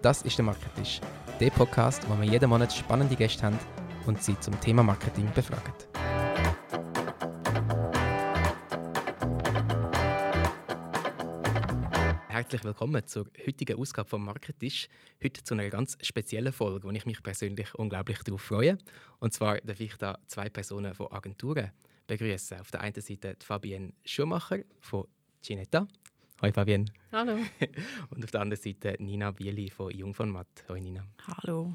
Das ist der Marketisch, der Podcast, wo wir jeden Monat spannende Gäste haben und sie zum Thema Marketing befragen. Herzlich willkommen zur heutigen Ausgabe vom Marketisch. Heute zu einer ganz speziellen Folge, wo ich mich persönlich unglaublich darauf freue. Und zwar darf ich da zwei Personen von Agenturen begrüßen. Auf der einen Seite Fabienne Schumacher von Ginetta. Hallo Fabienne. Hallo. Und auf der anderen Seite Nina Bieli von Jung von Matt. Hallo Nina. Hallo.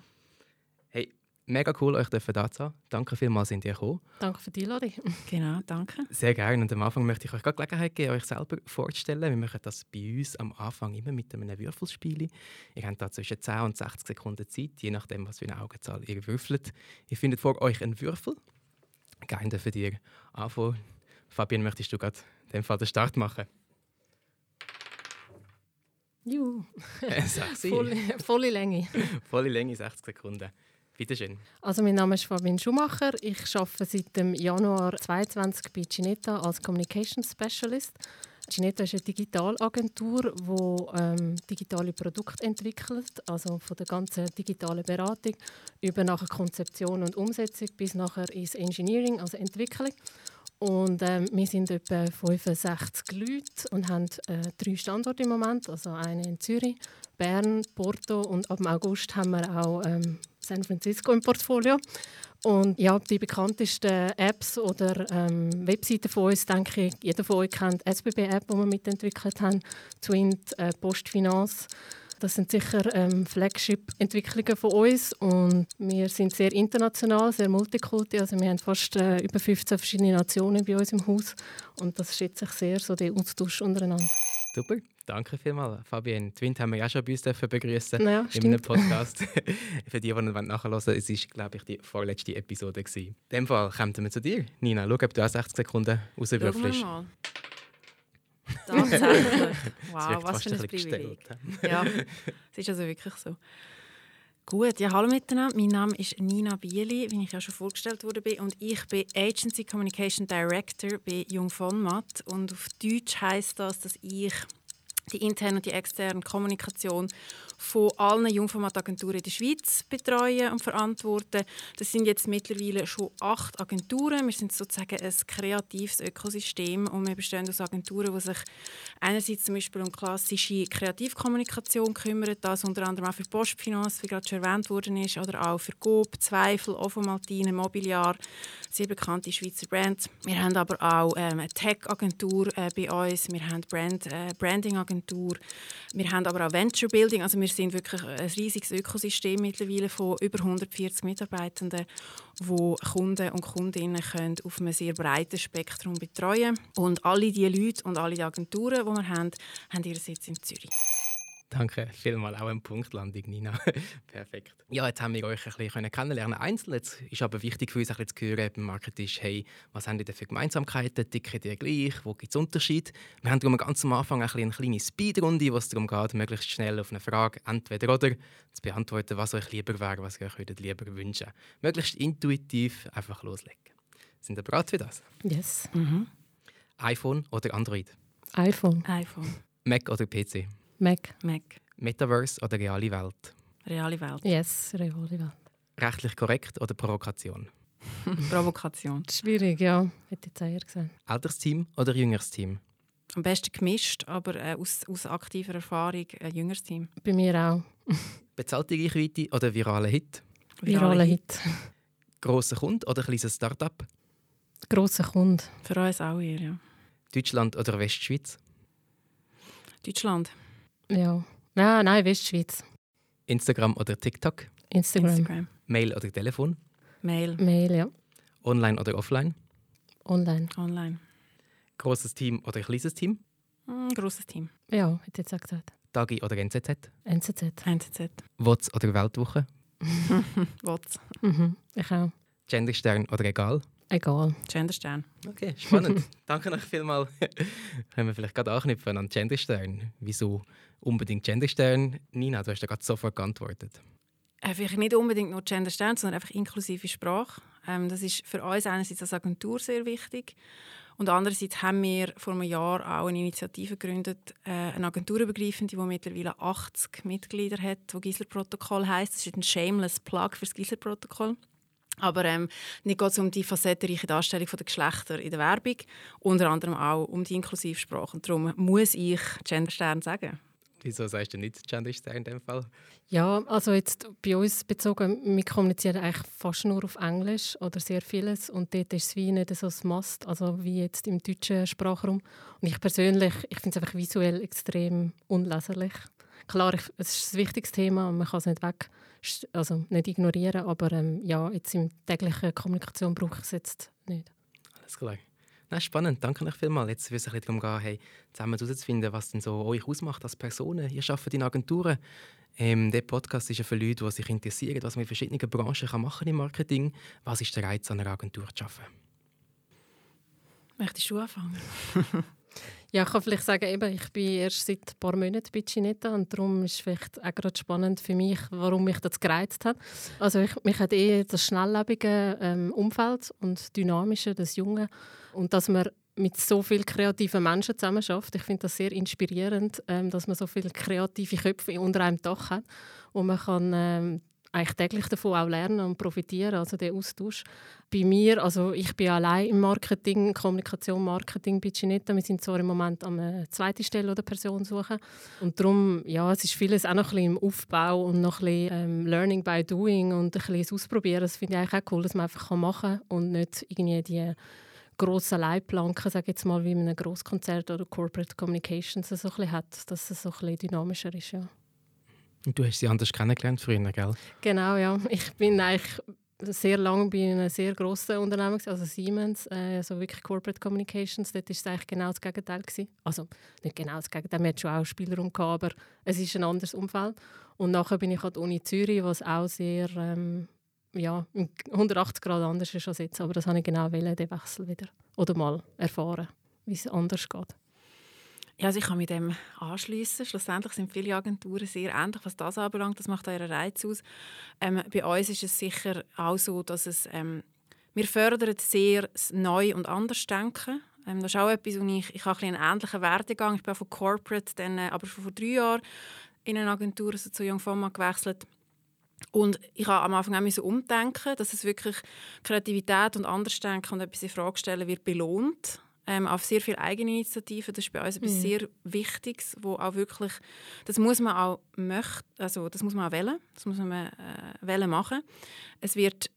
Hey, mega cool, euch da zu haben. Danke vielmals, sind ihr gekommen. Danke für die Einladung. Genau, danke. Sehr gerne. Und am Anfang möchte ich euch gerade Gelegenheit geben, euch selber vorzustellen. Wir machen das bei uns am Anfang immer mit einem Würfelspiel. Ihr habt da zwischen 10 und 60 Sekunden Zeit, je nachdem, was für eine Augenzahl ihr würfelt. Ihr findet vor euch einen Würfel. Gerne für dir anfangen. Fabian, möchtest du gerade in dem Fall den Start machen? Juhu. Sexy. volle, volle Länge. Volle Länge, 60 Sekunden. Bitte schön. Also mein Name ist Fabian Schumacher. Ich arbeite seit dem Januar 2022 bei Ginetta als Communication Specialist. Ginetta ist eine Digitalagentur, die ähm, digitale Produkte entwickelt, also von der ganzen digitalen Beratung über nachher Konzeption und Umsetzung bis nachher ins Engineering, also Entwicklung. Und ähm, wir sind etwa 65 Leute und haben äh, drei Standorte im Moment, also einen in Zürich, Bern, Porto und ab August haben wir auch ähm, San Francisco im Portfolio. Und ja, die bekanntesten Apps oder ähm, Webseiten von uns, denke ich, jeder von euch kennt die SBB-App, die wir mitentwickelt haben, Twint, äh, Postfinance. Das sind sicher ähm, Flagship-Entwicklungen von uns und wir sind sehr international, sehr multikulti. Also wir haben fast äh, über 15 verschiedene Nationen bei uns im Haus und das schätze ich sehr, so den Austausch untereinander. Super, danke vielmals. Fabienne, Twint haben wir ja schon bei uns begrüßen ja, in einem Podcast. Für die, die nachhören wollen, es war, glaube ich, die vorletzte Episode. Gewesen. In dem Fall kommen wir zu dir. Nina, schau, ob du auch 60 Sekunden rauswürfelst. Tatsächlich. Wow, was für ein Privileg. ja, es ist also wirklich so. Gut, ja, hallo miteinander. Mein Name ist Nina Bieli, wie ich ja schon vorgestellt wurde. Und ich bin Agency Communication Director bei Jung von Matt. Und auf Deutsch heißt das, dass ich die interne und die externe Kommunikation von allen Jungformatagenturen in der Schweiz betreuen und verantworten. Das sind jetzt mittlerweile schon acht Agenturen. Wir sind sozusagen ein kreatives Ökosystem und wir bestehen aus Agenturen, die sich einerseits zum Beispiel um klassische Kreativkommunikation kümmern, das unter anderem auch für Postfinanz, wie gerade schon erwähnt worden ist, oder auch für GOB, Zweifel, Ofomaltine, Mobiliar, sehr bekannte Schweizer Brands. Wir haben aber auch ähm, eine Tech-Agentur äh, bei uns, wir haben Brand, äh, Branding-Agentur, wir haben aber auch Venture Building, also wir sind wirklich ein riesiges Ökosystem mittlerweile von über 140 Mitarbeitenden, wo Kunden und Kundinnen können auf einem sehr breiten Spektrum betreuen Und alle diese Leute und alle die Agenturen, die wir haben, haben ihren Sitz in Zürich. Danke vielmals, auch eine Punktlandung, Nina. Perfekt. Ja, jetzt haben wir euch ein bisschen kennenlernen einzeln. Jetzt ist aber wichtig für uns ein bisschen zu hören beim Marketisch, hey, was haben die denn für Gemeinsamkeiten, ticken die gleich, wo gibt es Unterschiede? Wir haben darum ganz am Anfang ein bisschen eine kleine Speedrunde, wo es darum geht, möglichst schnell auf eine Frage entweder oder zu beantworten, was euch lieber wäre, was ihr euch lieber wünschen Möglichst intuitiv einfach loslegen. Sind ihr bereit für das? Yes. Mhm. iPhone oder Android? iPhone. iPhone. Mac oder PC? Mac. Mac. Metaverse oder reale Welt? Reale Welt. Yes, reale Welt. Rechtlich korrekt oder Provokation? Provokation. Schwierig, ja. Hätte ich eher gesehen. Älteres Team oder jüngeres Team? Am besten gemischt, aber äh, aus, aus aktiver Erfahrung ein jüngeres Team. Bei mir auch. Bezahlte Reichweite oder virale Hit? Virale Hit. Grosser Kunde oder kleines Startup? Grosser Kunde. Für uns auch eher, ja. Deutschland oder Westschweiz? Deutschland. Ja. Nein, nein, Westschweiz. Instagram oder TikTok? Instagram. Instagram. Mail oder Telefon? Mail. Mail, ja. Online oder offline? Online. Online. Großes Team oder kleines Team? Mm, grosses Team. Ja, hätte ich jetzt auch gesagt. Tagi oder NZZ? NZZ. NZZ. WOTS oder Weltwoche? WOTS. Mhm, ich auch. Genderstern oder egal? Egal. Genderstern. Okay, spannend. Danke euch vielmals. Können wir vielleicht gerade anknüpfen an Genderstern. Wieso unbedingt Genderstern? Nina, du hast ja gerade sofort geantwortet. Äh, vielleicht nicht unbedingt nur Genderstern, sondern einfach inklusive Sprache. Ähm, das ist für uns einerseits als Agentur sehr wichtig. Und andererseits haben wir vor einem Jahr auch eine Initiative gegründet, äh, eine agenturübergreifende, die mittlerweile 80 Mitglieder hat, wo Gisler-Protokoll heisst. Das ist ein shameless Plug für das Gisler-Protokoll. Aber ähm, nicht geht es um die facettenreiche Darstellung der Geschlechter in der Werbung, unter anderem auch um die Inklusivsprache. Und darum muss ich Genderstern sagen. Wieso sagst du nicht Genderstern in dem Fall? Ja, also jetzt bei uns bezogen, wir kommunizieren eigentlich fast nur auf Englisch oder sehr vieles und dort ist es wie nicht so ein Must, also wie jetzt im deutschen Sprachraum. Und ich persönlich, ich finde es einfach visuell extrem unleserlich. Klar, ich, es ist ein wichtiges Thema und man kann es nicht weg also nicht ignorieren, aber ähm, ja, jetzt in täglicher Kommunikation brauche ich es jetzt nicht. Alles klar. Na, spannend, danke euch vielmals. Jetzt wird es ein bisschen darum gehen, hey, zusammen herauszufinden, was denn so euch ausmacht als Personen. Ihr arbeitet in Agenturen. Ähm, der Podcast ist ja für Leute, die sich interessieren, was man in verschiedenen Branchen kann machen im Marketing. Was ist der Reiz, an einer Agentur zu arbeiten? Möchtest du anfangen? Ja, ich kann vielleicht sagen, eben, ich bin erst seit ein paar Monaten bei Ginetta und darum ist vielleicht auch gerade spannend für mich, warum mich das gereizt hat. Also ich, mich hat eh das schnelllebige ähm, Umfeld und dynamische, das Junge und dass man mit so vielen kreativen Menschen zusammen schafft. Ich finde das sehr inspirierend, ähm, dass man so viele kreative Köpfe unter einem Dach hat, wo man kann ähm, eigentlich täglich davon auch lernen und profitieren, also der Austausch. Bei mir, also ich bin allein im Marketing, Kommunikation, Marketing bei Ginetta. Wir sind zwar im Moment an einer zweiten Stelle oder Person suchen und darum, ja, es ist vieles auch noch ein bisschen im Aufbau und noch ein bisschen ähm, Learning by Doing und ein bisschen Ausprobieren. Das finde ich eigentlich auch cool, dass man einfach machen kann und nicht irgendwie die grossen Leitplanken, sage jetzt mal, wie in einem Grosskonzert oder Corporate Communications so ein bisschen hat, dass es so ein bisschen dynamischer ist, ja. Und du hast sie anders kennengelernt früher, gell? Genau, ja. Ich bin eigentlich sehr lange bei einem sehr grossen Unternehmen, also Siemens, also wirklich Corporate Communications. Dort war es eigentlich genau das Gegenteil. Gewesen. Also nicht genau das Gegenteil, wir hatten schon auch Spielraum, gehabt, aber es ist ein anderes Umfeld. Und nachher bin ich an der Uni Zürich, was auch sehr ähm, ja, 180 Grad anders ist als jetzt. Aber das habe ich genau wollen, den Wechsel wieder. Oder mal erfahren, wie es anders geht. Ja, also ich kann mit dem anschließen. Schlussendlich sind viele Agenturen sehr ähnlich, was das anbelangt. Das macht euren Reiz aus. Ähm, bei uns ist es sicher auch so, dass es ähm, wir fördern sehr neu und anders denken. Ähm, das ist auch etwas, wo ich, ich habe ein einen ähnlichen Werdegang. Ich bin von Corporate, dann, äh, aber schon vor drei Jahren in eine Agentur, also zu Young Pharma gewechselt. Und ich habe am Anfang auch umdenken, dass es wirklich Kreativität und Andersdenken und etwas in Frage stellen wird belohnt ähm, auf sehr viel Eigeninitiative. Das ist bei uns etwas mhm. sehr Wichtiges, wo auch wirklich, das muss man auch möchten, also das muss man auch wählen, das muss man äh, wählen machen. Es wird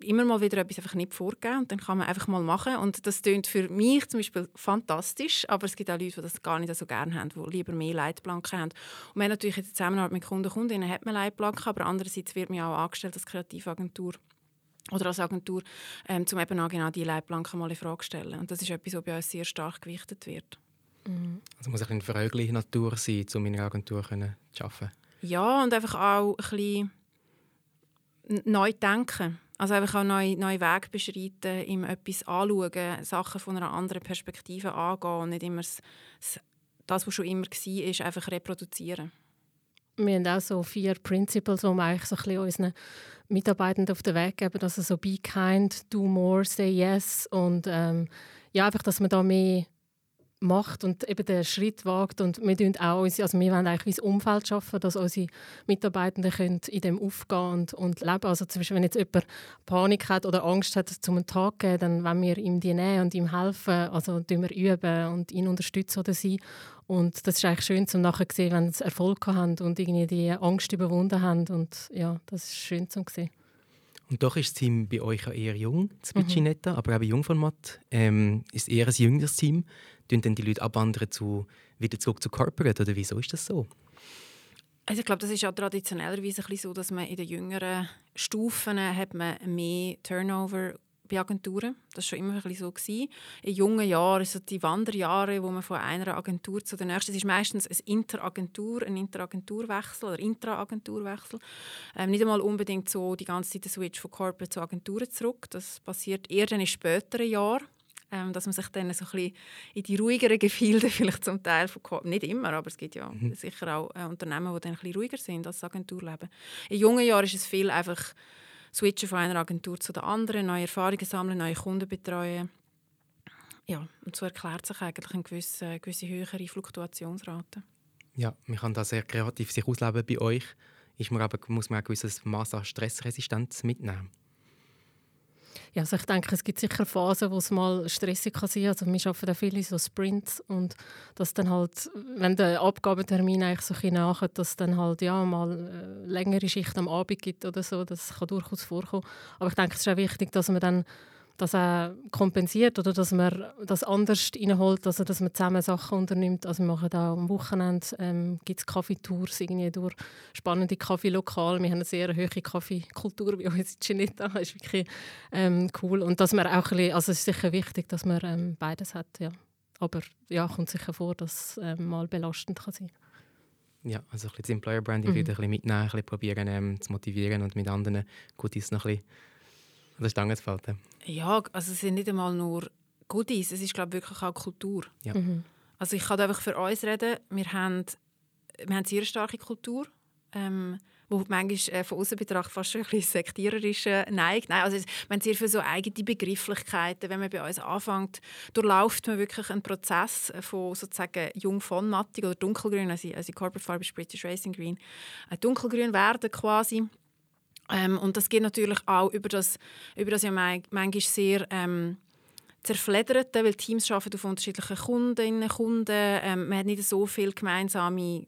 immer mal wieder etwas einfach nicht vorgeben und dann kann man einfach mal machen und das klingt für mich zum Beispiel fantastisch, aber es gibt auch Leute, die das gar nicht so gerne haben, die lieber mehr Leitplanken haben. Und man natürlich in der Zusammenarbeit mit Kunden und Kundinnen hat man Leitplanken, aber andererseits wird man auch angestellt als Kreativagentur oder als Agentur, ähm, um eben auch genau diese Leitplanken mal in Frage zu stellen. Und das ist etwas, was bei uns sehr stark gewichtet wird. Mhm. Also muss eine verögliche Natur sein, um in einer Agentur zu arbeiten? Ja, und einfach auch ein bisschen neu denken. Also einfach auch neue, neue Wege beschreiten, ihm etwas anschauen, Sachen von einer anderen Perspektive angehen und nicht immer das, das was schon immer war, einfach reproduzieren. Wir haben auch so vier Principles, die wir eigentlich so ein bisschen unseren Mitarbeitenden auf den Weg geben. Also so «Be kind», «Do more», «Say yes» und ähm, ja, einfach, dass man da mehr macht und eben den Schritt wagt und wir tun auch unsere, also wir wollen eigentlich ein Umfeld schaffen, dass unsere Mitarbeitenden können in dem aufgehen und, und leben. Also zum Beispiel, wenn jetzt jemand Panik hat oder Angst hat, zum Tag zu gehen, dann wollen wir ihm die nähen und ihm helfen, also tun wir üben und ihn unterstützen oder sie. Und das ist eigentlich schön, um nachher zu sehen, wenn sie Erfolg haben und irgendwie die Angst überwunden haben und ja, das ist schön zu sehen. Und doch ist das Team bei euch eher jung, das mhm. aber auch bei Jungformat ähm, ist eher ein jüngeres Team tun dann die Leute abwandern zu, wieder zurück zu Corporate? Oder wieso ist das so? Also ich glaube, das ist ja traditionellerweise ein so, dass man in den jüngeren Stufen hat man mehr Turnover bei Agenturen. Das war schon immer ein so. Gewesen. In jungen Jahren, so die Wanderjahre, wo man von einer Agentur zu der nächsten, es ist meistens ein Interagentur, ein Interagenturwechsel oder Intraagenturwechsel. Ähm, nicht einmal unbedingt so die ganze Zeit der Switch von Corporate zu Agenturen zurück. Das passiert eher in späteren Jahren ähm, dass man sich dann so ein bisschen in die ruhigeren Gefilde vielleicht zum Teil von nicht immer, aber es gibt ja mhm. sicher auch äh, Unternehmen, die dann ein bisschen ruhiger sind als Agenturleben. In jungen Jahren ist es viel einfach switchen von einer Agentur zu der anderen, neue Erfahrungen sammeln, neue Kunden betreuen. ja, und so erklärt sich eigentlich eine gewisse, gewisse höhere Fluktuationsrate. Ja, man kann da sehr kreativ sich ausleben bei euch. Ist man aber, muss man ein gewisses Maß an Stressresistenz mitnehmen? Ja, also ich denke, es gibt sicher Phasen, wo es mal stressig kann sein kann. Also wir arbeiten auch viele so Sprints und dass dann halt, wenn der Abgabetermin eigentlich so ein nachher, dass dann halt ja mal äh, längere Schicht am Abend gibt oder so, das kann durchaus vorkommen. Aber ich denke, es ist auch wichtig, dass man dann das auch kompensiert oder dass man das anders reinholt, also dass man zusammen Sachen unternimmt. Also wir machen auch am Wochenende ähm, gibt es Kaffeetours irgendwie durch spannende Kaffeelokale. Wir haben eine sehr hohe Kaffeekultur bei uns in Ginetta. Das ist wirklich ähm, cool. Und dass man auch ein bisschen, also es ist sicher wichtig, dass man ähm, beides hat, ja. Aber ja, kommt sicher vor, dass es ähm, mal belastend kann sein ja, also ein bisschen das Employer Branding mhm. wieder ein bisschen mitnehmen, ein bisschen probieren ähm, zu motivieren und mit anderen Goodies noch ein bisschen an der Stange zu halten. Ja, also es sind nicht einmal nur Goodies, es ist glaube ich, wirklich auch Kultur. Ja. Mhm. Also ich kann einfach für uns reden, wir haben, wir haben eine sehr starke Kultur, ähm, wo manchmal äh, von außen betrachtet fast ein bisschen sektiererisch neigt. Nein, also wir haben sehr viele so eigene Begrifflichkeiten. Wenn man bei uns anfängt, durchläuft man wirklich einen Prozess von sozusagen jung von mattig oder dunkelgrün, also, also Corporate Farbe ist British Racing Green, äh, dunkelgrün werden quasi ähm, und das geht natürlich auch über das, über das ja manchmal sehr ähm, zerfledderte, weil Teams arbeiten auf unterschiedlichen Kundinnen, Kunden. Ähm, man hat nicht so viele gemeinsame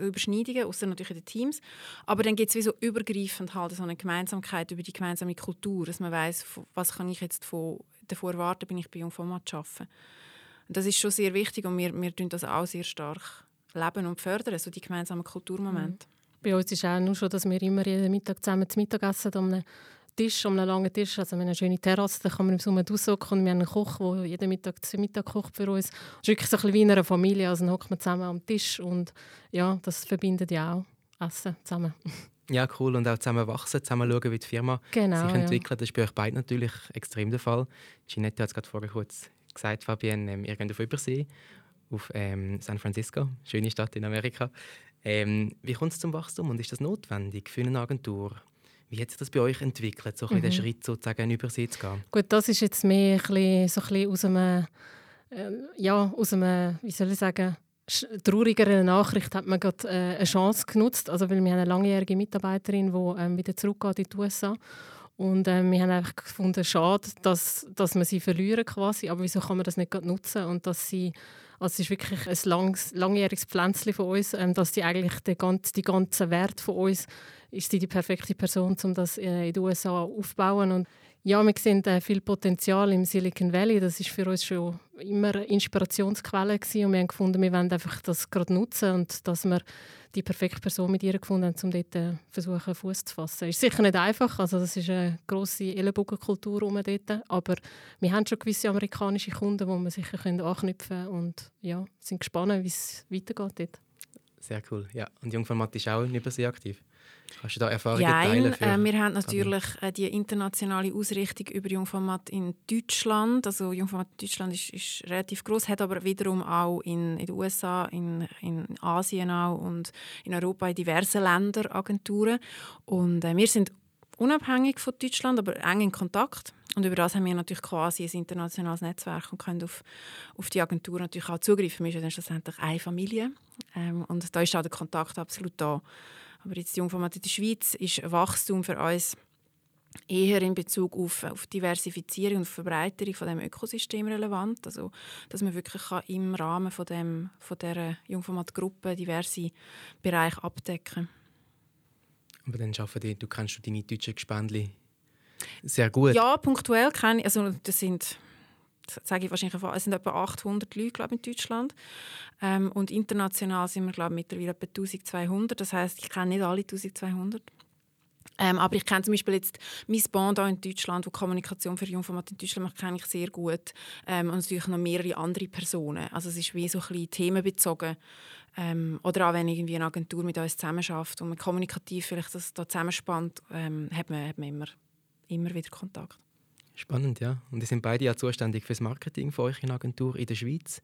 Überschneidungen, außer natürlich in den Teams. Aber dann gibt es so übergreifend halt so eine Gemeinsamkeit über die gemeinsame Kultur, dass man weiß, was kann ich jetzt von, davon erwarten, bin ich bei Jungformat arbeiten. Und das ist schon sehr wichtig und wir, wir tun das auch sehr stark leben und fördern, so die gemeinsamen Kulturmomente. Mhm. Bei uns ist auch nur schon, dass wir immer jeden Mittag zusammen zu Mittag essen an einem Tisch, an einem langen Tisch. Also wir haben eine schöne Terrasse, da kann man im Sommer raushocken und wir haben einen Koch, der jeden Mittag zu Mittag kocht für uns. Es ist wirklich so ein bisschen wie in einer Familie, also dann hockt man zusammen am Tisch und ja, das verbindet ja auch Essen zusammen. Ja, cool. Und auch zusammen wachsen, zusammen schauen, wie die Firma genau, sich entwickelt. Ja. Das ist bei euch beiden natürlich extrem der Fall. Ginette hat es gerade vorher kurz gesagt, Fabienne, ähm, ihr geht auf Übersee, auf ähm, San Francisco, schöne Stadt in Amerika. Ähm, wie kommt es zum Wachstum und ist das notwendig für eine Agentur? Wie hat sich das bei euch entwickelt, so mhm. den Schritt sozusagen über See zu gehen? Gut, das ist jetzt mehr ein bisschen, so ein bisschen aus einem, äh, ja, aus einem, wie soll ich sagen, traurigeren Nachricht hat man gerade äh, eine Chance genutzt, also weil wir haben eine langjährige Mitarbeiterin, die ähm, wieder zurückgeht in die USA und äh, wir haben einfach gefunden, schade, dass, dass wir sie verlieren quasi, aber wieso kann man das nicht nutzen und dass sie also es ist wirklich ein langs, langjähriges Pflänzchen von uns, ähm, dass die eigentlich den ganz, die ganzen Wert von uns ist sie die perfekte Person, um das äh, in den USA aufzubauen. Und ja, wir sehen äh, viel Potenzial im Silicon Valley. Das ist für uns schon immer eine Inspirationsquelle gewesen. und wir haben gefunden, wir wollen einfach das gerade nutzen und dass wir die perfekte Person mit ihr gefunden haben, um dort äh, versuchen, Fuß zu fassen. Ist sicher nicht einfach, also das ist eine grosse Ellenbogenkultur dort, aber wir haben schon gewisse amerikanische Kunden, wo wir sicher können anknüpfen können und ja, sind gespannt, wie es weitergeht dort. Sehr cool, ja. Und Jungformat ist auch in Übersee aktiv? Kannst du da Erfahrungen ja, teilen? Äh, wir haben natürlich äh, die internationale Ausrichtung über Jungformat in Deutschland. Also Jungformat in Deutschland ist, ist relativ groß, hat aber wiederum auch in, in den USA, in, in Asien auch und in Europa in diversen Ländern Agenturen. Und äh, wir sind unabhängig von Deutschland, aber eng in Kontakt. Und über das haben wir natürlich quasi ein internationales Netzwerk und können auf, auf die Agentur natürlich auch zugreifen. Wir sind dann schlussendlich eine Familie. Ähm, und da ist auch der Kontakt absolut da. Aber jetzt die der Schweiz ist Wachstum für uns eher in Bezug auf, auf Diversifizierung und Verbreiterung von dem Ökosystem relevant. Also, dass man wirklich kann im Rahmen von, dem, von dieser Jungformat-Gruppe diverse Bereiche abdecken Aber dann arbeiten die, du kennst deine deutschen Gespendli sehr gut. Ja, punktuell kenne ich, also das sind sage ich wahrscheinlich, es sind etwa 800 Leute glaube in Deutschland ähm, und international sind wir glaube mittlerweile etwa 1200. Das heißt, ich kenne nicht alle 1200. Ähm, aber ich kenne zum Beispiel jetzt mein Band in Deutschland, wo Kommunikation für Jungformat in Deutschland macht, kenne ich sehr gut. Ähm, und natürlich noch mehrere andere Personen. Also es ist wie so ein bisschen themenbezogen. Ähm, oder auch wenn irgendwie eine Agentur mit uns zusammenarbeitet und man kommunikativ vielleicht das da zusammenspannt, ähm, hat, man, hat man immer, immer wieder Kontakt. Spannend, ja. Und die sind beide ja zuständig für das Marketing für euch in der Agentur in der Schweiz.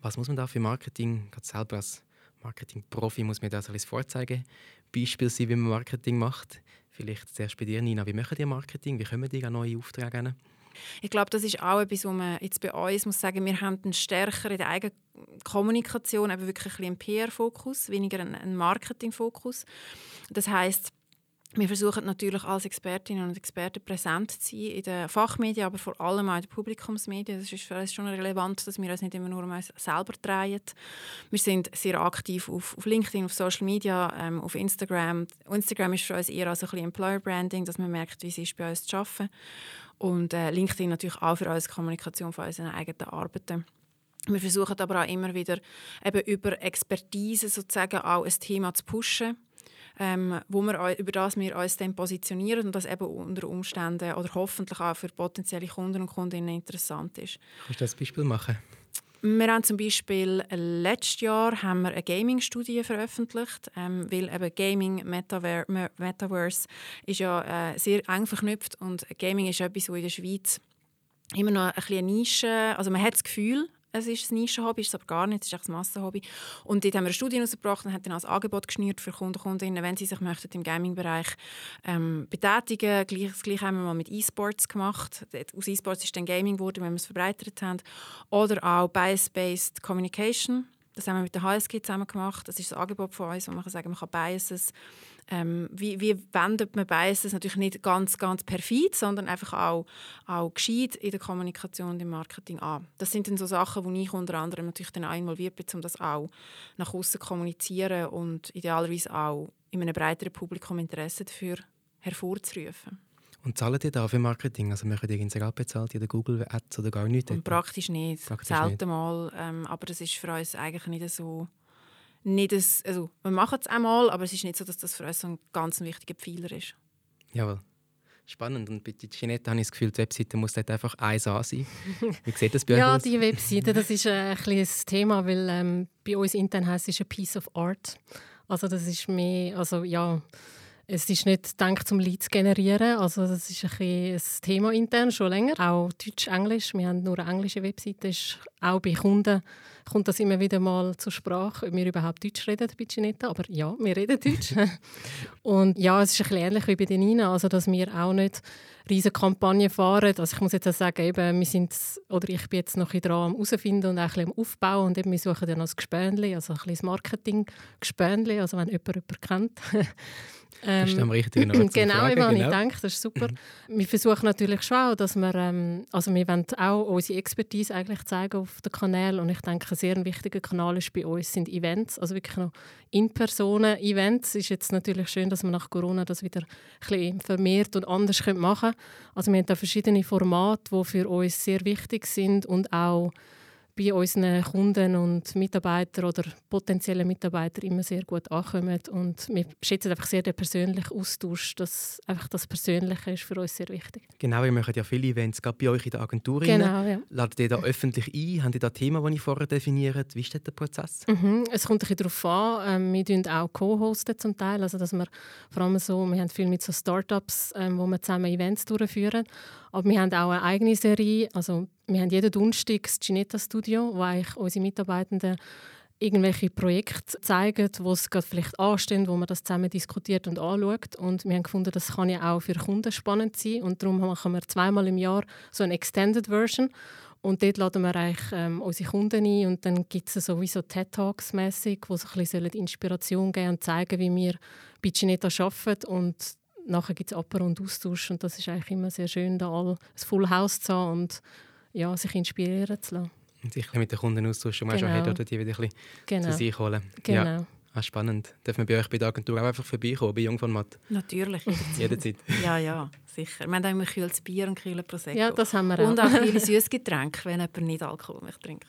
Was muss man da für Marketing, gerade selber als Marketing-Profi, muss man da ein vorzeigen? Beispiel sein, wie man Marketing macht. Vielleicht zuerst bei dir, Nina. Wie machen die Marketing? Wie kommen die an neue Aufträge? Ich glaube, das ist auch etwas, was man jetzt bei uns muss sagen, wir haben einen stärker in der eigenen Kommunikation eben wirklich ein einen PR-Fokus, weniger einen Marketing-Fokus. Das heißt, wir versuchen natürlich als Expertinnen und Experten präsent zu sein in den Fachmedien, aber vor allem auch in den Publikumsmedien. Das ist für uns schon relevant, dass wir uns nicht immer nur um uns selber drehen. Wir sind sehr aktiv auf, auf LinkedIn, auf Social Media, ähm, auf Instagram. Instagram ist für uns eher also ein bisschen Employer Branding, dass man merkt, wie es ist, bei uns zu arbeiten. Und äh, LinkedIn natürlich auch für uns Kommunikation von unseren eigenen Arbeiten. Wir versuchen aber auch immer wieder eben über Expertise sozusagen auch ein Thema zu pushen ähm, wo wir, über das wir uns dann positionieren und das eben unter Umständen oder hoffentlich auch für potenzielle Kunden und Kundinnen interessant ist. Kannst du das Beispiel machen? Wir haben zum Beispiel letztes Jahr haben wir eine Gaming-Studie veröffentlicht, ähm, weil eben Gaming, Metaver Metaverse ist ja äh, sehr eng verknüpft und Gaming ist etwas, wo in der Schweiz immer noch ein bisschen Nische, also man hat das Gefühl, es ist ein Nischenhobby, ist es aber gar nicht, es ist ein Massenhobby. Und dort haben wir eine Studie herausgebracht und haben dann als Angebot geschnürt für Kunden und Kundinnen, wenn sie sich möchten im Gaming-Bereich ähm, betätigen. Gleich, das Gleiche haben wir mal mit E-Sports gemacht. Aus E-Sports ist dann Gaming geworden, wenn wir es verbreitert haben. Oder auch Bias-Based Communication. Das haben wir mit der HSG zusammen gemacht. Das ist ein Angebot von uns, wo man kann sagen, man kann Biases ähm, wie, wie wendet man Biases natürlich nicht ganz, ganz perfid, sondern einfach auch, auch gescheit in der Kommunikation und im Marketing an. Das sind dann so Sachen, wo ich unter anderem natürlich dann auch involviert bin, um das auch nach außen kommunizieren und idealerweise auch in einem breiteren Publikum Interesse dafür hervorzurufen. Und zahlen die da für Marketing? Also machen die Instagram bezahlt oder Google Ads oder gar nichts? Und praktisch nicht. Praktisch Selten nicht. mal. Ähm, aber das ist für uns eigentlich nicht so nicht ein, also wir machen es einmal, aber es ist nicht so, dass das für uns so ein ganz wichtiger Pfeiler ist. Jawohl. Spannend. Und bei Ginette habe ich das Gefühl, die Webseite muss dort einfach eins an sein. Wie sieht das bei euch ja, aus? Ja, die Webseite, das ist äh, ein, ein Thema, weil ähm, bei uns intern heißt es ein Piece of Art. Also das ist mehr, also ja, es ist nicht gedacht, um Leads zu generieren. Also das ist ein, ein Thema intern schon länger. Auch Deutsch, Englisch. Wir haben nur eine englische Webseite. Ist auch bei Kunden kommt das immer wieder mal zur Sprache, ob wir überhaupt Deutsch reden bei Ginetta. Aber ja, wir reden Deutsch. und ja, es ist ein bisschen ähnlich wie bei den Nina, also dass wir auch nicht riesige Kampagnen fahren. Also ich muss jetzt auch sagen, eben, wir sind, oder ich bin jetzt noch ein dran am herausfinden und auch ein bisschen am Aufbauen und eben, wir suchen dann als Gespönli, also ein bisschen Marketing-Gespönli, also wenn jemand jemanden kennt. Ähm, bist du am richtigen Ort Genau, Fragen, genau. ich denke, das ist super. Mhm. wir versuchen natürlich schon auch, dass wir, ähm, also wir wollen auch unsere Expertise eigentlich zeigen auf den Kanal und ich denke, ein sehr wichtiger Kanal ist bei uns sind Events, also wirklich noch In-Personen-Events. Es ist jetzt natürlich schön, dass wir nach Corona das wieder ein bisschen vermehrt und anders machen können. Also wir haben da verschiedene Formate, die für uns sehr wichtig sind und auch bei unseren Kunden und Mitarbeitern oder potenziellen Mitarbeitern immer sehr gut ankommen. Und wir schätzen einfach sehr den persönlichen Austausch. Das, einfach das Persönliche ist für uns sehr wichtig. Genau, ihr macht ja viele Events, gerade bei euch in der Agentur. Genau, ja. Ladet ihr da öffentlich ein? Habt ihr da Themen, die ich vorher definiert? Wie ist der Prozess? Mhm, es kommt ein bisschen darauf an. Ähm, wir hosten auch Co-hosten zum Teil. Also, dass wir vor allem so, wir haben viel mit so Startups, ähm, wo wir zusammen Events durchführen. Aber wir haben auch eine eigene Serie. Also wir haben jeden Donnerstag das Ginetta Studio, wo eigentlich unsere Mitarbeitenden irgendwelche Projekte zeigen, wo es gerade vielleicht anstehen, wo man das zusammen diskutiert und anschaut. Und wir haben gefunden, das kann ja auch für Kunden spannend sein. Und darum machen wir zweimal im Jahr so eine Extended Version. Und dort laden wir eigentlich ähm, unsere Kunden ein und dann gibt es sowieso TED-Talks mäßig, wo sie ein bisschen Inspiration geben und zeigen, wie wir bei Ginetta arbeiten. Und nachher gibt es Aper und Austausch und das ist eigentlich immer sehr schön, da all ein Full House zu haben und ja, sich inspirieren zu lassen. Und sich mit den Kunden austauschen, genau. schon hat, oder die wieder ein bisschen genau. zu sich holen. Genau. Ja. Ah, spannend. Darf man bei euch bei der Agentur auch einfach vorbeikommen, bei Jung von Matt? Natürlich. Jederzeit. ja, ja, sicher. Wir haben auch immer kühles Bier und kühles Prosecco. Ja, das haben wir auch. Und auch viele süßes Getränke, wenn jemand nicht Alkohol möchte trinken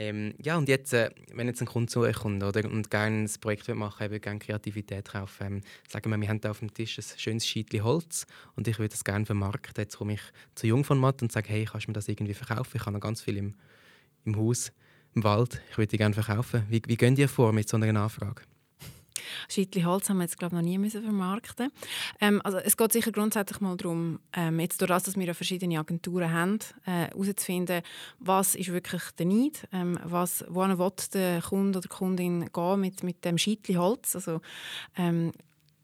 ähm, ja, und jetzt, äh, wenn jetzt ein Kunde zu euch kommt oder, und gerne ein Projekt machen will, gerne Kreativität kaufen, ähm, sagen wir, wir haben da auf dem Tisch ein schönes Scheitchen Holz und ich würde das gerne vermarkten. Jetzt komme ich zu Jung von Matt und sage, hey, kannst du mir das irgendwie verkaufen? Ich habe noch ganz viel im, im Haus, im Wald, ich würde die gerne verkaufen. Wie, wie gehen ihr vor mit so einer Anfrage? Scheitli Holz haben wir jetzt glaube noch nie müssen vermarkten. Ähm, also es geht sicher grundsätzlich mal darum, ähm, jetzt durch das, dass wir verschiedene Agenturen haben, äh, herauszufinden, was ist wirklich der Need, ähm, was, wohin der Kunde oder die Kundin gehen mit, mit dem Scheitli Holz. Also, ähm,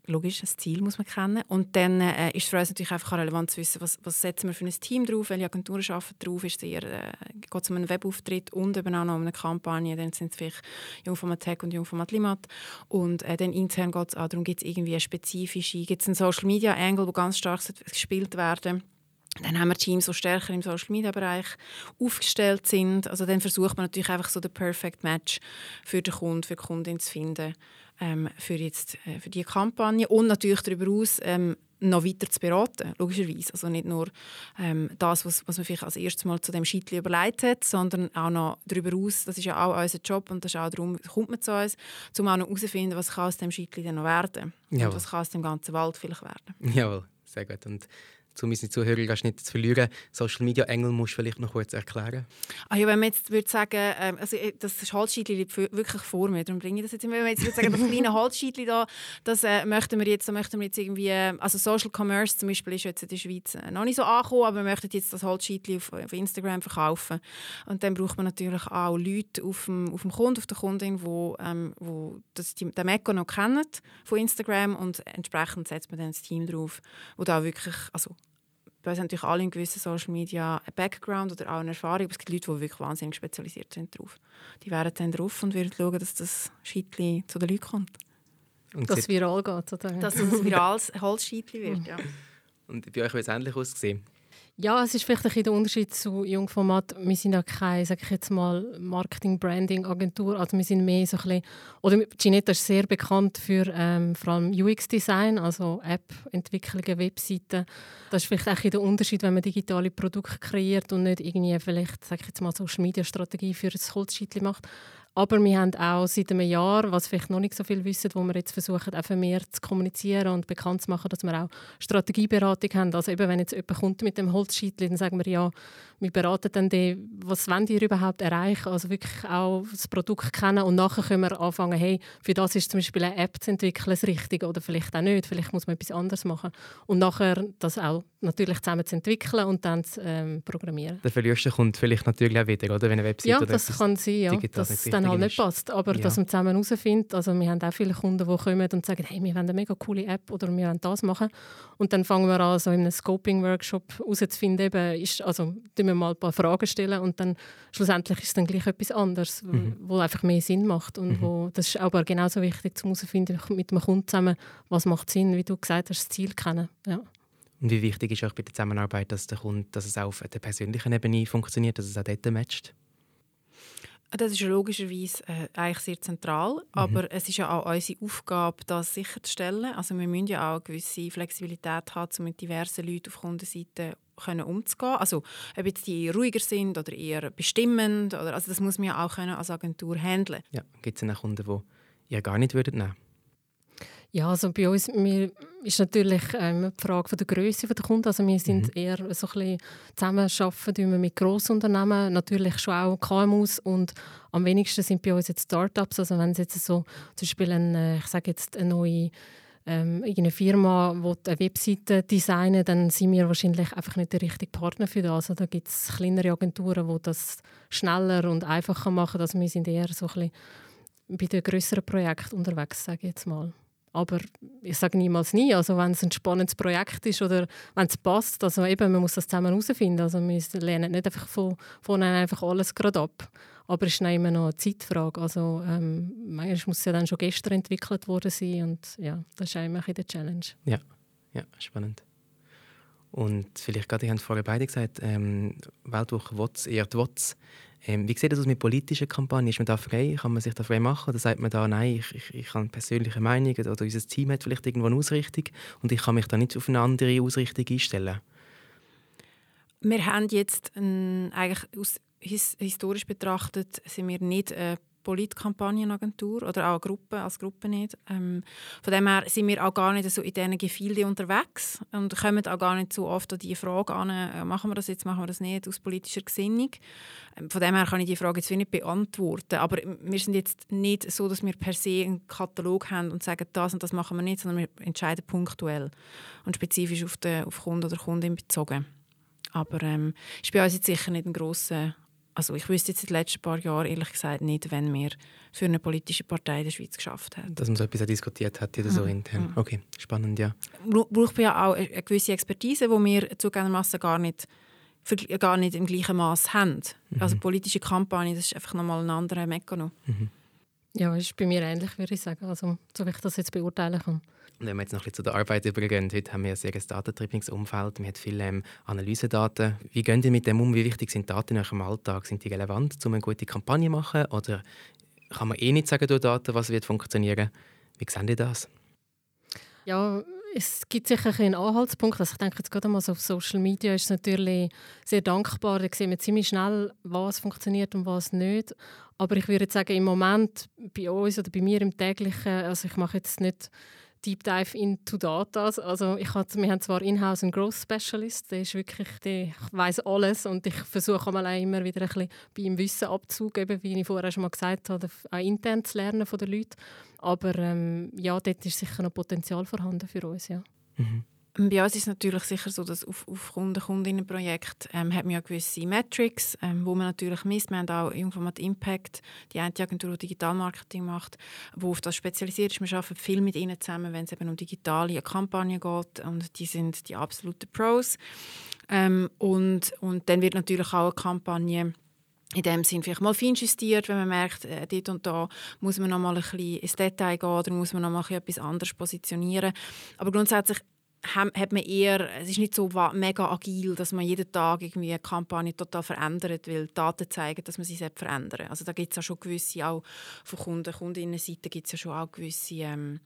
logisch, das Ziel muss man kennen. Und dann äh, ist für uns natürlich einfach relevant zu wissen, was, was setzen wir für ein Team drauf, welche Agenturen arbeiten drauf, äh, geht es um einen Webauftritt und eben auch noch um eine Kampagne, dann sind es vielleicht Jungformat Tech und Jungformat Limat. Und äh, dann intern geht es auch darum, gibt es irgendwie eine spezifische, gibt es einen Social Media Angle, wo ganz stark gespielt werden dann haben wir Teams, die stärker im Social Media Bereich aufgestellt sind. Also dann versucht man natürlich einfach so den Perfect Match für den Kunden, für die Kundin zu finden ähm, für, jetzt, äh, für die Kampagne und natürlich darüber hinaus ähm, noch weiter zu beraten, logischerweise. Also nicht nur ähm, das, was, was man vielleicht als erstes Mal zu dem Scheitli überlegt hat, sondern auch noch darüber hinaus, das ist ja auch unser Job und das ist auch darum, kommt man zu uns, um auch noch herauszufinden, was kann aus dem Scheitli dann noch werden Jawohl. und was kann aus dem ganzen Wald vielleicht werden. Jawohl, sehr gut. Und um unsere Zuhörer nicht zu verlieren. Social Media Engel musst du vielleicht noch kurz erklären. Ah ja, wenn man jetzt würde sagen, ähm, also äh, das Holzscheitli liegt wirklich vor mir, darum bringe ich das jetzt. Wenn man jetzt würde sagen, das kleine Holzscheitli da, das äh, möchten wir jetzt, möchten wir jetzt irgendwie, also Social Commerce zum Beispiel ist jetzt in der Schweiz äh, noch nicht so angekommen, aber wir möchten jetzt das Holzscheitli auf, auf Instagram verkaufen. Und dann braucht man natürlich auch Leute auf dem, auf dem Kunden, auf der Kundin, wo, ähm, wo das, die, den Mekko noch kennen von Instagram und entsprechend setzt man dann das Team drauf, wo da wirklich, also bei uns haben natürlich alle in gewissen Social Media einen Background oder auch eine Erfahrung, aber es gibt Leute, die wirklich wahnsinnig spezialisiert sind darauf. Die wären dann drauf und würden schauen, dass das Scheitli zu den Leuten kommt. Und dass es viral geht, sozusagen. Dass es ein virales Holzscheitli wird, ja. Und bei euch wird es ähnlich aussehen? Ja, es ist vielleicht ein bisschen der Unterschied zu Jungformat. Wir sind ja keine, sage ich jetzt mal, Marketing-Branding-Agentur. Also wir sind mehr so ein bisschen, oder Ginetta ist sehr bekannt für ähm, vor allem UX-Design, also App-Entwicklungen, Webseiten. Das ist vielleicht auch der Unterschied, wenn man digitale Produkte kreiert und nicht irgendwie vielleicht, sage ich jetzt mal, Social-Media-Strategie für ein Holzscheitchen macht. Aber wir haben auch seit einem Jahr, was vielleicht noch nicht so viel wissen, wo wir jetzt versuchen, einfach mehr zu kommunizieren und bekannt zu machen, dass wir auch Strategieberatung haben. Also eben, wenn jetzt jemand kommt mit dem Holzscheitli, dann sagen wir, ja, wir beraten dann die, was wollen die überhaupt erreichen, also wirklich auch das Produkt kennen und nachher können wir anfangen, hey, für das ist zum Beispiel eine App zu entwickeln das Richtige oder vielleicht auch nicht, vielleicht muss man etwas anderes machen. Und nachher das auch natürlich zusammen zu entwickeln und dann zu ähm, programmieren. Der Verlierste kommt vielleicht natürlich auch wieder, oder? Wenn eine Website ja, das kann sein, ja, dass es dann halt nicht passt, aber ja. dass man zusammen herausfindet, also wir haben auch viele Kunden, die kommen und sagen, hey, wir wollen eine mega coole App oder wir wollen das machen. Und dann fangen wir an, so in einem Scoping-Workshop herauszufinden, eben, ist, also wir mal ein paar Fragen stellen und dann schlussendlich ist es dann gleich etwas anderes, mhm. wo einfach mehr Sinn macht und mhm. wo, das ist aber genauso wichtig, um herauszufinden mit dem Kunden zusammen, was macht Sinn, wie du gesagt hast, das Ziel kennen. Ja. Und wie wichtig ist auch bei der Zusammenarbeit, dass, der Kunde, dass es auch auf der persönlichen Ebene funktioniert, dass es auch dort matcht? Das ist logischerweise äh, eigentlich sehr zentral, mhm. aber es ist ja auch unsere Aufgabe, das sicherzustellen. Also wir müssen ja auch eine gewisse Flexibilität haben, um mit diversen Leuten auf Kundenseite können umzugehen. Also ob jetzt die ruhiger sind oder eher bestimmend, oder, also das muss man ja auch können als Agentur handeln. Ja, gibt es auch Kunden, die ihr gar nicht würdet nehmen ja, also bei uns wir, ist natürlich ähm, die Frage von der Größe der Kunden. Also wir sind mhm. eher so ein bisschen zusammenarbeiten mit Grossunternehmen, natürlich schon auch KMUs und am wenigsten sind bei uns jetzt Startups. Also wenn es jetzt so zum Beispiel ein, äh, ich sage jetzt eine neue ähm, eine Firma will eine Webseite designen, dann sind wir wahrscheinlich einfach nicht der richtige Partner für das. Also da gibt es kleinere Agenturen, die das schneller und einfacher machen. Also wir sind eher so ein bisschen bei den größeren Projekten unterwegs, sage ich jetzt mal. Aber ich sage niemals nie. Also wenn es ein spannendes Projekt ist oder wenn es passt, also eben, man muss das zusammen herausfinden. Also wir lernen nicht einfach von, von einfach alles gerade ab. Aber es ist immer noch eine Zeitfrage. Also ähm, manchmal muss es ja dann schon gestern entwickelt worden sein und ja, das ist immer eine Challenge. Ja, ja, spannend. Und vielleicht gerade, ihr habt vorher beide gesagt, ähm, Weltwoche WOTS, eher die WOTS. Ähm, wie sieht das aus mit politischen Kampagnen? Ist man da frei? Kann man sich da frei machen? Oder sagt man da, nein, ich, ich, ich habe persönliche Meinung oder unser Team hat vielleicht irgendwo eine Ausrichtung und ich kann mich da nicht auf eine andere Ausrichtung einstellen? Wir haben jetzt ein, eigentlich aus, his, historisch betrachtet sind wir nicht äh, Politkampagnenagentur oder auch Gruppe, als Gruppe nicht. Ähm, von dem her sind wir auch gar nicht so in diesen Gefilden unterwegs und kommen auch gar nicht so oft an diese Frage an, äh, machen wir das jetzt, machen wir das nicht, aus politischer Gesinnung. Ähm, von dem her kann ich die Frage jetzt nicht beantworten, aber wir sind jetzt nicht so, dass wir per se einen Katalog haben und sagen, das und das machen wir nicht, sondern wir entscheiden punktuell und spezifisch auf den auf Kunden oder Kundin bezogen. Aber ähm, ist bei uns jetzt sicher nicht ein grosser also ich wüsste jetzt in den letzten paar Jahren ehrlich gesagt nicht, wenn wir für eine politische Partei in der Schweiz geschafft haben. Dass man so etwas diskutiert hat oder so mhm. intern. Okay, spannend, ja. Braucht ja auch eine gewisse Expertise, die wir zugegebenermaßen gar nicht, gar nicht im gleichen Maß haben. Mhm. Also politische Kampagne, das ist einfach nochmal ein anderer Mechanismus. Mhm. Ja, das ist bei mir ähnlich, würde ich sagen, also, so wie ich das jetzt beurteilen kann. Wenn wir jetzt noch ein bisschen zu der Arbeit übergehen, heute haben wir ein sehr datentriebiges Umfeld, wir haben viele ähm, Analysedaten. Wie gehen Sie mit dem um? Wie wichtig sind Daten in Ihrem Alltag? Sind die relevant, um eine gute Kampagne zu machen? Oder kann man eh nicht sagen durch Daten, was wird funktionieren? Wie sehen Sie das? Ja, es gibt sicher einen Anhaltspunkt. Also ich denke jetzt gerade mal so auf Social Media ist es natürlich sehr dankbar. Da sehen wir ziemlich schnell, was funktioniert und was nicht. Aber ich würde sagen, im Moment bei uns oder bei mir im täglichen, also ich mache jetzt nicht Deep Dive into Data. Also ich hatte, wir haben zwar in-house einen Growth Specialist, der ist wirklich, der weiß alles und ich versuche mal immer wieder ein bisschen bei ihm Wissen abzugeben, wie ich vorher schon mal gesagt habe, auch intern zu lernen von den Leuten. Aber ähm, ja, dort ist sicher noch Potenzial vorhanden für uns, ja. Mhm. Bei uns ist es natürlich sicher so, dass auf, auf Kunden, Kundinnenprojekt ähm, hat man ja gewisse Metrics, ähm, wo man natürlich misst. Wir haben auch Informat Impact, die eine Agentur, die Digitalmarketing macht, wo auf das spezialisiert ist. Wir arbeiten viel mit ihnen zusammen, wenn es eben um digitale Kampagnen geht und die sind die absoluten Pros. Ähm, und, und dann wird natürlich auch eine Kampagne in dem Sinn vielleicht mal fein justiert, wenn man merkt, äh, dort und da muss man noch mal ein bisschen ins Detail gehen oder muss man noch mal etwas anderes positionieren. Aber grundsätzlich hat man eher, es ist nicht so mega agil, dass man jeden Tag irgendwie eine Kampagne total verändert, weil Daten zeigen, dass man sie verändern Also da gibt es ja schon gewisse, auch von Kunden, Kundinnenseite gibt es ja schon auch gewisse ähm,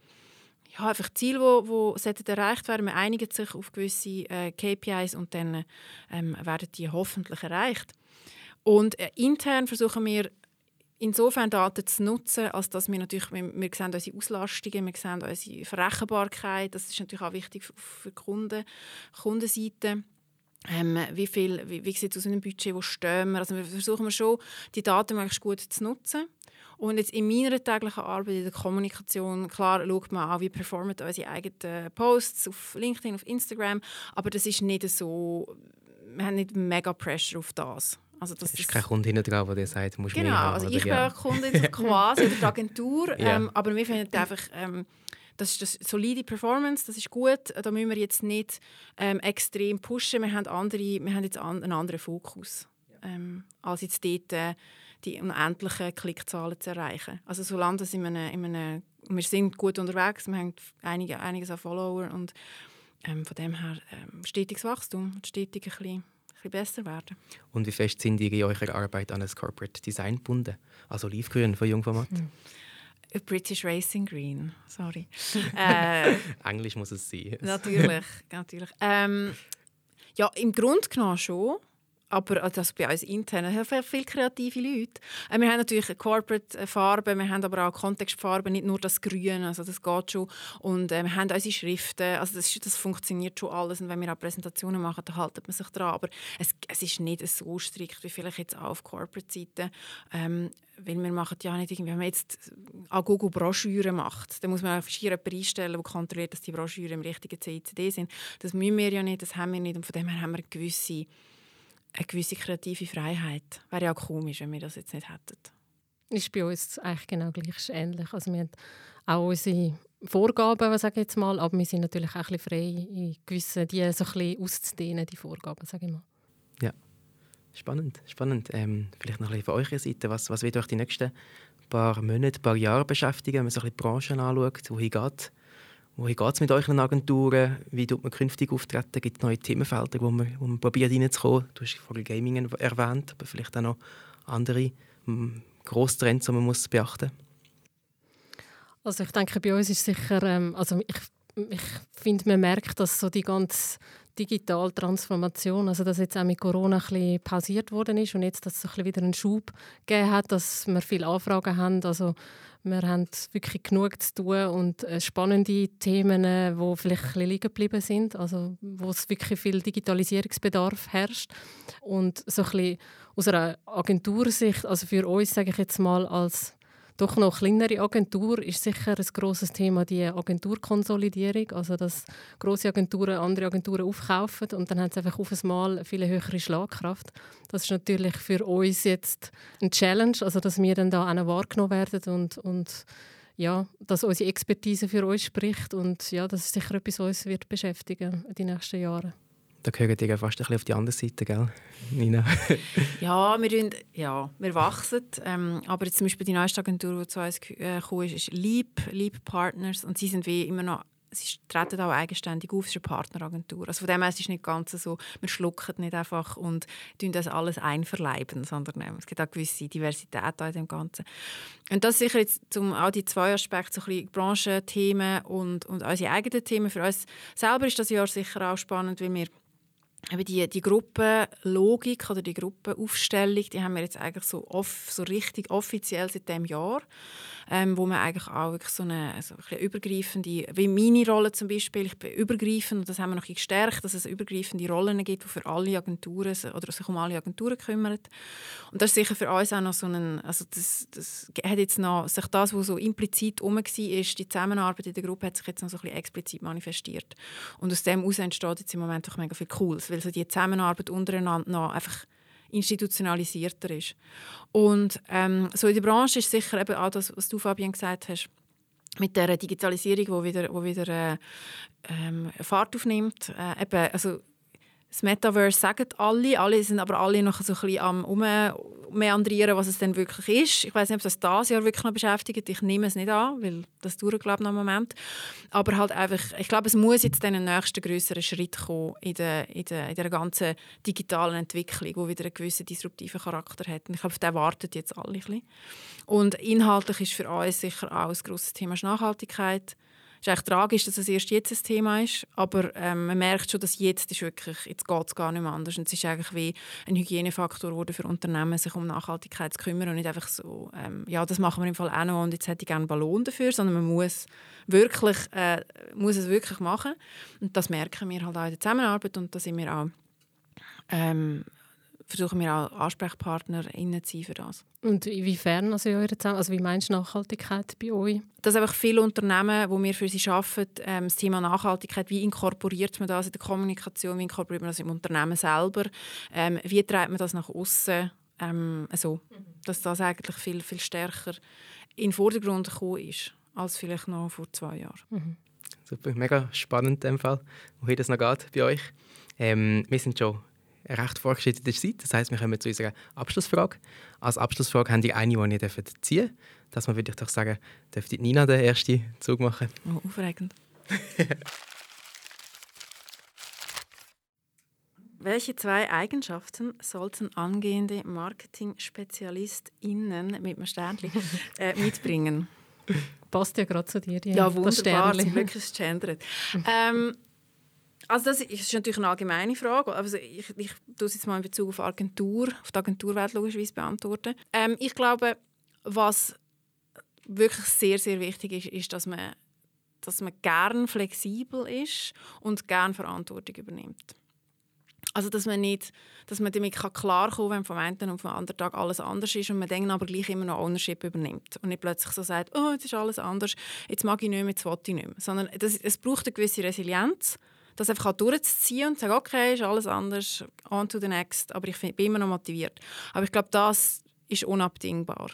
ja, einfach Ziele, die wo erreicht werden. Man einigt sich auf gewisse äh, KPIs und dann ähm, werden die hoffentlich erreicht. Und äh, intern versuchen wir insofern Daten zu nutzen, als dass wir natürlich, wir, wir sehen unsere Auslastungen, wir sehen unsere Verrechenbarkeit, das ist natürlich auch wichtig für die Kunden, Kundenseite. Ähm, wie viel, wie, wie sieht es aus einem Budget, wo stehen wir? Also wir versuchen schon, die Daten möglichst gut zu nutzen. Und jetzt in meiner täglichen Arbeit in der Kommunikation, klar schaut man auch, wie performen unsere eigenen Posts auf LinkedIn, auf Instagram, aber das ist nicht so, wir haben nicht mega Pressure auf das. Also das ist kein Kunde hinten dran, der sagt, musst genau, mehr haben, also ich bin ja. Kundin quasi oder die Agentur, ja. ähm, aber wir finden einfach, ähm, das ist das solide Performance, das ist gut. Da müssen wir jetzt nicht ähm, extrem pushen. Wir haben, andere, wir haben jetzt an, einen anderen Fokus, ähm, als jetzt dort äh, die unendlichen Klickzahlen zu erreichen. Also solange das in einem, in einem, wir sind gut unterwegs, wir haben einige, einiges an Follower und ähm, von dem her ähm, stetiges Wachstum, stetig ein bisschen bisschen besser werden. Und wie fest sind ihr in eurer Arbeit an das Corporate Design gebunden? Also Olivgrün von Jungformat? Hm. British Racing Green, sorry. äh, Englisch muss es sein. natürlich, natürlich. Ähm, ja, im Grunde genommen schon aber also bei uns intern haben viele kreative Leute. Äh, wir haben natürlich Corporate-Farben, wir haben aber auch Kontextfarben, nicht nur das Grün, also das geht schon. Und äh, wir haben unsere Schriften, also das, das, funktioniert schon alles. Und wenn wir auch Präsentationen machen, dann haltet man sich dran. Aber es, es ist nicht so strikt wie vielleicht jetzt auch auf Corporate-Seite. Ähm, weil wir machen ja nicht irgendwie, wenn man jetzt an Google Broschüren macht, dann muss man jemanden einstellen, der kontrolliert, dass die Broschüren im richtigen CCD sind. Das müssen wir ja nicht, das haben wir nicht. Und von dem her haben wir gewisse eine gewisse kreative Freiheit. Wäre ja auch komisch, wenn wir das jetzt nicht hätten. Ist bei uns eigentlich genau gleich ähnlich. Also wir haben auch unsere Vorgaben, sage ich jetzt mal, aber wir sind natürlich auch ein bisschen frei, in gewissen, die so ein bisschen auszudehnen, die Vorgaben, sage ich mal. Ja, spannend, spannend. Ähm, vielleicht noch ein bisschen von eurer Seite, was, was wird euch die nächsten paar Monate, paar Jahre beschäftigen, wenn man so ein bisschen die Branchen anschaut, wohin geht Wohin geht es mit euren Agenturen? Wie tut man künftig auftreten? Gibt es neue Themenfelder, wo man, wo man probiert reinzukommen? Du hast vorhin Gaming erwähnt, aber vielleicht auch noch andere hm, Trends, die man muss beachten muss? Also ich denke, bei uns ist sicher, ähm, also ich, ich finde, man merkt, dass so die ganze digitale Transformation, also dass jetzt auch mit Corona ein bisschen pausiert worden ist und jetzt, dass es ein bisschen wieder einen Schub gegeben hat, dass wir viele Anfragen haben, also wir haben wirklich genug zu tun und äh, spannende Themen, die vielleicht ein bisschen liegen geblieben sind, also wo es wirklich viel Digitalisierungsbedarf herrscht. Und so ein bisschen aus einer Agentursicht, also für uns sage ich jetzt mal als doch noch kleinere Agentur ist sicher ein großes Thema die Agenturkonsolidierung, also dass große Agenturen andere Agenturen aufkaufen und dann haben sie einfach auf einmal viel höhere Schlagkraft. Das ist natürlich für uns jetzt ein Challenge, also dass wir dann da auch wahrgenommen werden und, und ja, dass unsere Expertise für uns spricht und ja, das ist sicher etwas, was uns wird beschäftigen in den nächsten Jahren. Da gehören die fast ein bisschen auf die andere Seite, gell, Nina? ja, wir, tun, ja, wir wachsen. Ähm, aber jetzt zum Beispiel die neueste Agentur, die zu uns äh, ist, ist Leap, Leap Partners. Und sie sind wie immer noch sie treten auch eigenständig auf, es ist eine Partneragentur. Also von dem her ist es nicht ganz so, wir schlucken nicht einfach und tun das alles einverleiben, sondern ähm, es gibt auch gewisse Diversität in dem Ganzen. Und das sicher jetzt zum, auch die zwei Aspekte, so ein bisschen Branchenthemen und, und unsere eigenen Themen. Für uns selber ist das Jahr sicher auch spannend, weil wir eben die, die Gruppenlogik oder die Gruppenaufstellung, die haben wir jetzt eigentlich so, off, so richtig offiziell seit dem Jahr ähm, wo man eigentlich auch wirklich so eine, also ein übergreifende, wie meine Rolle zum Beispiel, ich bin übergreifend und das haben wir noch gestärkt, dass es übergreifende Rollen gibt, die für alle Agenturen oder sich um alle Agenturen kümmern. Und das ist sicher für uns auch noch so ein, also das, das hat jetzt noch, sich das, was so implizit um war, die Zusammenarbeit in der Gruppe hat sich jetzt noch so ein bisschen explizit manifestiert. Und aus dem heraus entsteht jetzt im Moment auch mega viel Cooles, weil so die Zusammenarbeit untereinander noch einfach institutionalisierter ist. Und ähm, so in der Branche ist sicher eben auch das, was du, Fabian, gesagt hast, mit der Digitalisierung, die wieder, wo wieder äh, ähm, Fahrt aufnimmt. Äh, eben, also das Metaverse sagen alle, alle sind aber alle noch so ein bisschen am ummeandrieren, was es denn wirklich ist. Ich weiß nicht, ob das das Jahr wirklich noch beschäftigt. Ich nehme es nicht an, weil das dauert glaube ich noch einen Moment. Aber halt einfach, ich glaube, es muss jetzt den nächsten größeren Schritt kommen in der, in der, in der ganzen digitalen Entwicklung, wo wieder einen gewissen disruptiven Charakter hat. Und ich glaube, auf den warten jetzt alle ein bisschen. Und inhaltlich ist für uns sicher auch ein grosses Thema Nachhaltigkeit ist eigentlich tragisch, dass es erst jetzt ein Thema ist, aber ähm, man merkt schon, dass jetzt ist wirklich, jetzt geht es gar nicht mehr anders. Und es ist eigentlich wie ein Hygienefaktor geworden für Unternehmen, sich um Nachhaltigkeit zu kümmern und nicht einfach so, ähm, ja, das machen wir im Fall auch noch und jetzt hätte ich gerne einen Ballon dafür, sondern man muss wirklich, äh, muss es wirklich machen. Und das merken wir halt auch in der Zusammenarbeit und da sind wir auch ähm, versuchen wir auch AnsprechpartnerInnen zu sein für das. Und inwiefern also, also wie meinst du Nachhaltigkeit bei euch? Dass einfach viele Unternehmen, wo wir für sie arbeiten, ähm, das Thema Nachhaltigkeit, wie inkorporiert man das in der Kommunikation, wie inkorporiert man das im Unternehmen selber, ähm, wie treibt man das nach außen, ähm, also, dass das eigentlich viel, viel stärker in den Vordergrund gekommen ist, als vielleicht noch vor zwei Jahren. Mhm. Super, mega spannend in dem Fall, wohin das noch geht bei euch. Ähm, wir sind schon recht fortgeschrittene Zeit. Das heißt, wir kommen zu unserer Abschlussfrage. Als Abschlussfrage haben die eine, die ihr ziehen dürft. Das würde ich doch sagen, dürfte Nina den ersten Zug machen. Oh, aufregend. Welche zwei Eigenschaften sollten angehende Marketing-SpezialistInnen mit einem Sternchen äh, mitbringen? Passt ja gerade zu dir. Ja, ja wunderbar. Zum Glück ist es gendert. ähm, also das ist natürlich eine allgemeine Frage. Also ich, ich tue es jetzt mal in Bezug auf Agentur, auf die Agenturwelt logischerweise beantworten. Ähm, ich glaube, was wirklich sehr, sehr wichtig ist, ist, dass man, dass man gern flexibel ist und gern Verantwortung übernimmt. Also, dass man nicht, dass man damit klar kommen kann, wenn vom einen und vom anderen Tag alles anders ist und man dann aber gleich immer noch Ownership übernimmt und nicht plötzlich so sagt, oh, jetzt ist alles anders, jetzt mag ich nicht mehr, jetzt will ich nicht mehr. Sondern das, es braucht eine gewisse Resilienz das einfach durchzuziehen und zu sagen, okay, ist alles anders, on to the next, aber ich bin immer noch motiviert. Aber ich glaube, das ist unabdingbar.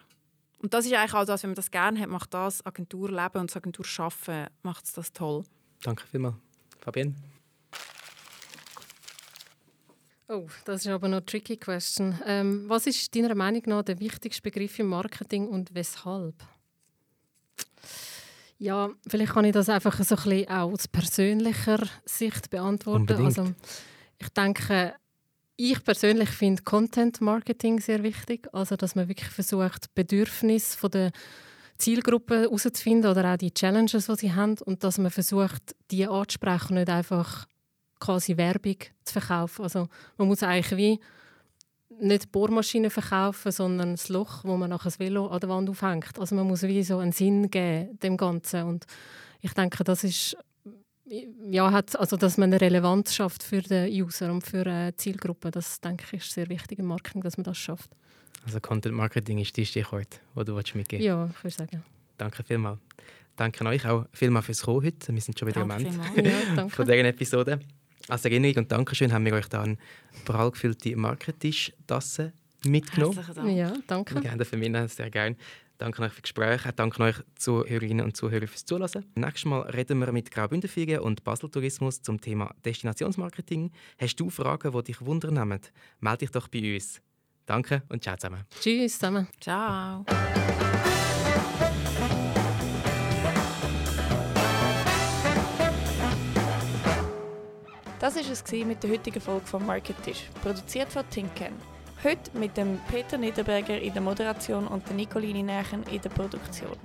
Und das ist eigentlich auch das, wenn man das gerne hat, macht das Agenturleben und das Agenturschaffen macht es das toll. Danke vielmals. Fabienne? Oh, das ist aber noch eine tricky question. Ähm, was ist deiner Meinung nach der wichtigste Begriff im Marketing und weshalb? Ja, vielleicht kann ich das einfach so ein bisschen auch aus persönlicher Sicht beantworten. Also, ich denke, ich persönlich finde Content Marketing sehr wichtig, also dass man wirklich versucht, Bedürfnisse von der Zielgruppe herauszufinden oder auch die Challenges, die sie haben und dass man versucht, die anzusprechen nicht einfach quasi Werbung zu verkaufen. Also man muss eigentlich wie nicht Bohrmaschinen verkaufen, sondern das Loch, wo man nachher das Velo an der Wand aufhängt. Also man muss wie so einen Sinn geben dem Ganzen und ich denke, das ist ja, hat, also dass man eine Relevanz schafft für den User und für die Zielgruppe. Das denke ich ist sehr wichtig im Marketing, dass man das schafft. Also Content Marketing ist die Stichwort, wo du mitgeben. Ja, ich würde sagen. Danke vielmals. Danke euch auch vielmals fürs Kommen heute. Wir sind schon wieder danke am Ende ja, von dieser Episode. Als Erinnerung und Dankeschön haben wir euch da eine prall gefüllte Marketisch-Tasse mitgenommen. Dank. Ja, danke. Gerne für mich sehr gerne. Danke euch für das Gespräch. Danke euch Zuhörerinnen und Zuhörer fürs Zuhören. Nächstes Mal reden wir mit Graubünden und Basel Tourismus zum Thema Destinationsmarketing. Hast du Fragen, die dich wundern Melde dich doch bei uns. Danke und ciao zusammen. Tschüss zusammen. Ciao. Das war es mit der heutigen Folge von Marketisch, produziert von Tinken. Heute mit dem Peter Niederberger in der Moderation und der Nicoline Nächen in der Produktion.